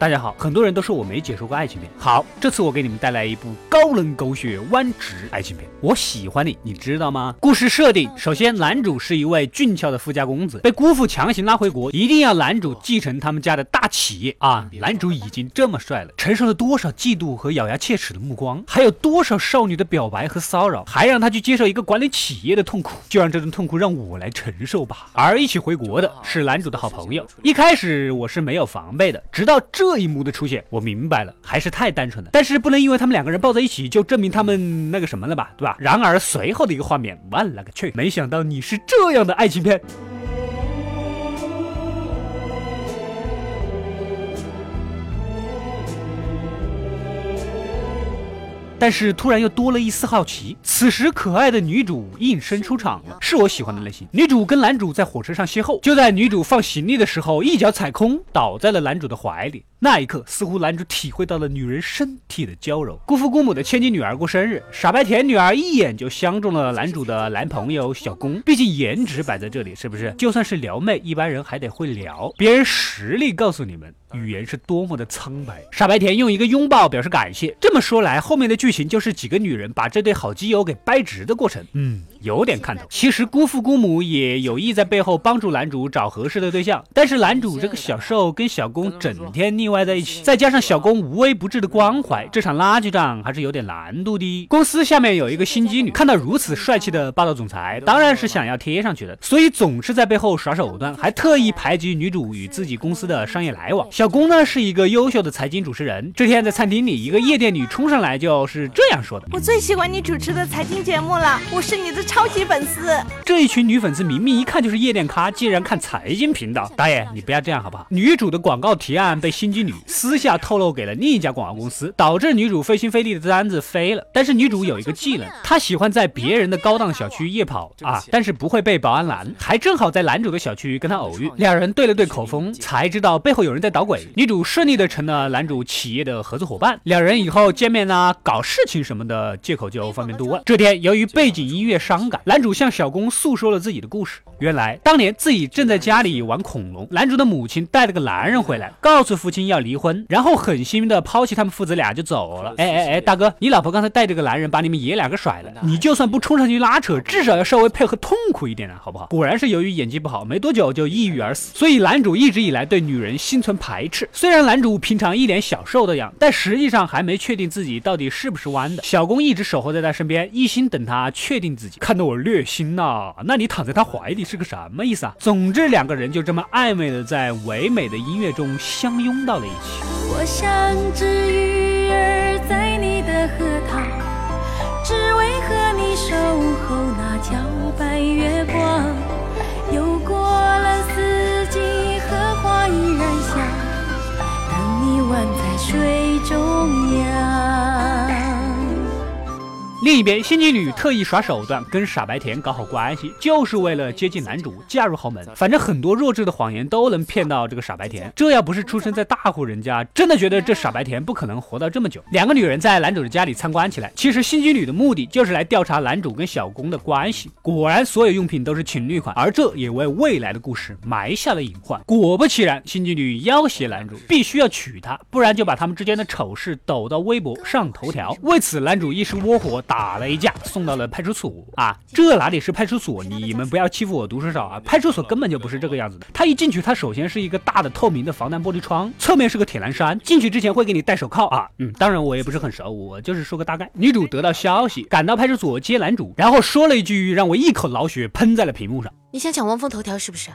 大家好，很多人都说我没解说过爱情片。好，这次我给你们带来一部高冷狗血弯直爱情片。我喜欢你，你知道吗？故事设定，首先男主是一位俊俏的富家公子，被姑父强行拉回国，一定要男主继承他们家的大企业啊。男主已经这么帅了，承受了多少嫉妒和咬牙切齿的目光，还有多少少女的表白和骚扰，还让他去接受一个管理企业的痛苦，就让这种痛苦让我来承受吧。而一起回国的是男主的好朋友。一开始我是没有防备的，直到这。这一幕的出现，我明白了，还是太单纯了。但是不能因为他们两个人抱在一起就证明他们那个什么了吧，对吧？然而随后的一个画面，我勒个去！没想到你是这样的爱情片。但是突然又多了一丝好奇。此时，可爱的女主应声出场了，是我喜欢的类型。女主跟男主在火车上邂逅，就在女主放行李的时候，一脚踩空，倒在了男主的怀里。那一刻，似乎男主体会到了女人身体的娇柔。姑父姑母的千金女儿过生日，傻白甜女儿一眼就相中了男主的男朋友小公。毕竟颜值摆在这里，是不是？就算是撩妹，一般人还得会撩。别人实力告诉你们。语言是多么的苍白，傻白甜用一个拥抱表示感谢。这么说来，后面的剧情就是几个女人把这对好基友给掰直的过程。嗯。有点看头。其实姑父姑母也有意在背后帮助男主找合适的对象，但是男主这个小受跟小公整天腻歪在一起，再加上小公无微不至的关怀，这场拉锯战还是有点难度的。公司下面有一个心机女，看到如此帅气的霸道总裁，当然是想要贴上去的，所以总是在背后耍手段，还特意排挤女主与自己公司的商业来往。小公呢是一个优秀的财经主持人，这天在餐厅里，一个夜店女冲上来就是这样说的：“我最喜欢你主持的财经节目了，我是你的。”超级粉丝，这一群女粉丝明明一看就是夜店咖，竟然看财经频道。导演，你不要这样好不好？女主的广告提案被心机女私下透露给了另一家广告公司，导致女主费心费力的单子飞了。但是女主有一个技能，她喜欢在别人的高档小区夜跑啊，但是不会被保安拦，还正好在男主的小区跟他偶遇，两人对了对口风，才知道背后有人在捣鬼。女主顺利的成了男主企业的合作伙伴，两人以后见面啊、搞事情什么的借口就方便多了。这天，由于背景音乐上。男主向小公诉说了自己的故事。原来当年自己正在家里玩恐龙，男主的母亲带了个男人回来，告诉父亲要离婚，然后狠心的抛弃他们父子俩就走了。哎哎哎，大哥，你老婆刚才带着个男人把你们爷俩给甩了，你就算不冲上去拉扯，至少要稍微配合痛苦一点啊，好不好？果然是由于演技不好，没多久就抑郁而死。所以男主一直以来对女人心存排斥。虽然男主平常一脸小受的样，但实际上还没确定自己到底是不是弯的。小公一直守候在他身边，一心等他确定自己。看得我略心呐！那你躺在他怀里是个什么意思啊？总之，两个人就这么暧昧的在唯美的音乐中相拥到了一起。我想只另一边，心机女特意耍手段跟傻白甜搞好关系，就是为了接近男主，嫁入豪门。反正很多弱智的谎言都能骗到这个傻白甜。这要不是出生在大户人家，真的觉得这傻白甜不可能活到这么久。两个女人在男主的家里参观起来，其实心机女的目的就是来调查男主跟小公的关系。果然，所有用品都是情侣款，而这也为未来的故事埋下了隐患。果不其然，心机女要挟男主，必须要娶她，不然就把他们之间的丑事抖到微博上头条。为此，男主一时窝火。打了一架，送到了派出所啊！这哪里是派出所？你们不要欺负我读书少啊！派出所根本就不是这个样子的。他一进去，他首先是一个大的透明的防弹玻璃窗，侧面是个铁栏栅。进去之前会给你戴手铐啊！嗯，当然我也不是很熟，我就是说个大概。女主得到消息，赶到派出所接男主，然后说了一句让我一口老血喷在了屏幕上：“你想抢汪峰头条是不是？”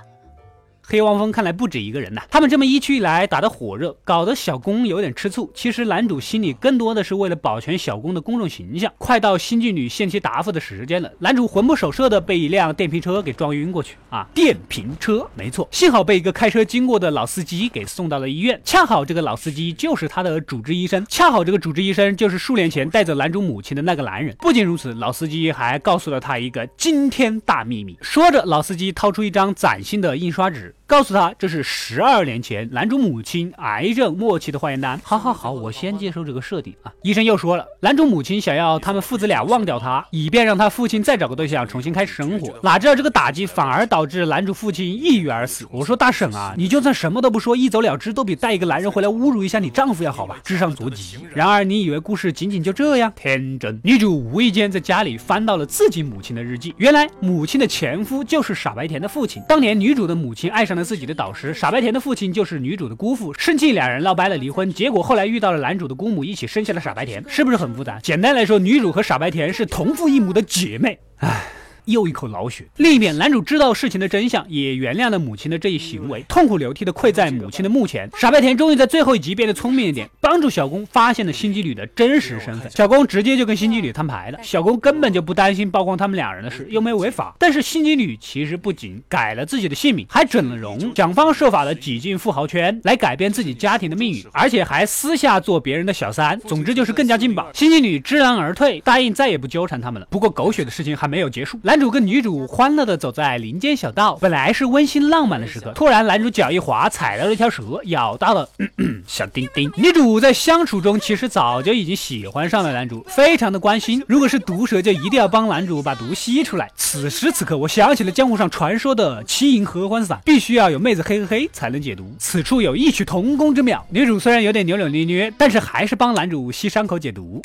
黑汪峰看来不止一个人呐，他们这么一去一来打得火热，搞得小公有点吃醋。其实男主心里更多的是为了保全小公的公众形象。快到新剧女限期答复的时间了，男主魂不守舍的被一辆电瓶车给撞晕过去啊！电瓶车，没错，幸好被一个开车经过的老司机给送到了医院。恰好这个老司机就是他的主治医生，恰好这个主治医生就是数年前带走男主母亲的那个男人。不仅如此，老司机还告诉了他一个惊天大秘密。说着，老司机掏出一张崭新的印刷纸。告诉他这是十二年前男主母亲癌症末期的化验单。好好好，我先接受这个设定啊。医生又说了，男主母亲想要他们父子俩忘掉他，以便让他父亲再找个对象重新开始生活。哪知道这个打击反而导致男主父亲抑郁而死。我说大婶啊，你就算什么都不说，一走了之，都比带一个男人回来侮辱一下你丈夫要好吧？智商着急。然而你以为故事仅仅就这样？天真。女主无意间在家里翻到了自己母亲的日记，原来母亲的前夫就是傻白甜的父亲。当年女主的母亲爱上了自己的导师，傻白甜的父亲就是女主的姑父，生气两人闹掰了离婚，结果后来遇到了男主的姑母，一起生下了傻白甜，是不是很复杂？简单来说，女主和傻白甜是同父异母的姐妹。唉。又一口老血。另一边，男主知道事情的真相，也原谅了母亲的这一行为，痛哭流涕的跪在母亲的墓前。傻白甜终于在最后一集变得聪明一点，帮助小公发现了心机女的真实身份。小公直接就跟心机女摊牌了。小公根本就不担心曝光他们两人的事，又没违法。但是心机女其实不仅改了自己的姓名，还整了容，想方设法的挤进富豪圈来改变自己家庭的命运，而且还私下做别人的小三。总之就是更加劲爆。心机女知难而退，答应再也不纠缠他们了。不过狗血的事情还没有结束，来。男主跟女主欢乐的走在林间小道，本来是温馨浪漫的时刻，突然男主脚一滑，踩到了一条蛇，咬到了 小丁丁。女主在相处中其实早就已经喜欢上了男主，非常的关心。如果是毒蛇，就一定要帮男主把毒吸出来。此时此刻，我想起了江湖上传说的七银合欢散，必须要有妹子嘿嘿嘿才能解毒。此处有异曲同工之妙。女主虽然有点扭扭捏捏，但是还是帮男主吸伤口解毒。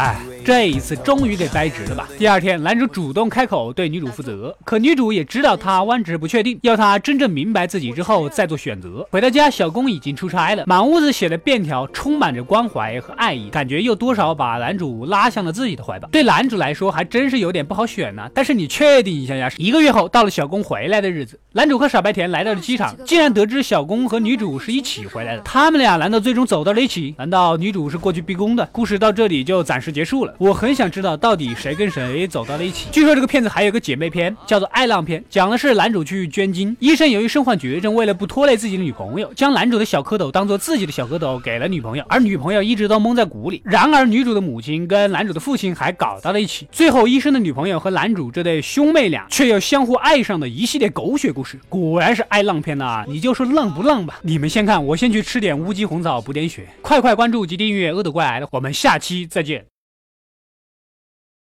哎。这一次终于给掰直了吧？第二天，男主主动开口对女主负责，可女主也知道他弯直不确定，要他真正明白自己之后再做选择。回到家，小公已经出差了，满屋子写的便条充满着关怀和爱意，感觉又多少把男主拉向了自己的怀抱。对男主来说，还真是有点不好选呢。但是你确定一下呀？一个月后，到了小公回来的日子，男主和傻白甜来到了机场，竟然得知小公和女主是一起回来的。他们俩难道最终走到了一起？难道女主是过去逼宫的？故事到这里就暂时结束了。我很想知道到底谁跟谁走到了一起。据说这个片子还有个姐妹篇，叫做《爱浪篇》，讲的是男主去捐精，医生由于身患绝症，为了不拖累自己的女朋友，将男主的小蝌蚪当做自己的小蝌蚪给了女朋友，而女朋友一直都蒙在鼓里。然而女主的母亲跟男主的父亲还搞到了一起，最后医生的女朋友和男主这对兄妹俩却又相互爱上的一系列狗血故事，果然是爱浪片呐！你就说浪不浪吧？你们先看，我先去吃点乌鸡红枣补点血。快快关注及订阅《恶毒怪来了》，我们下期再见。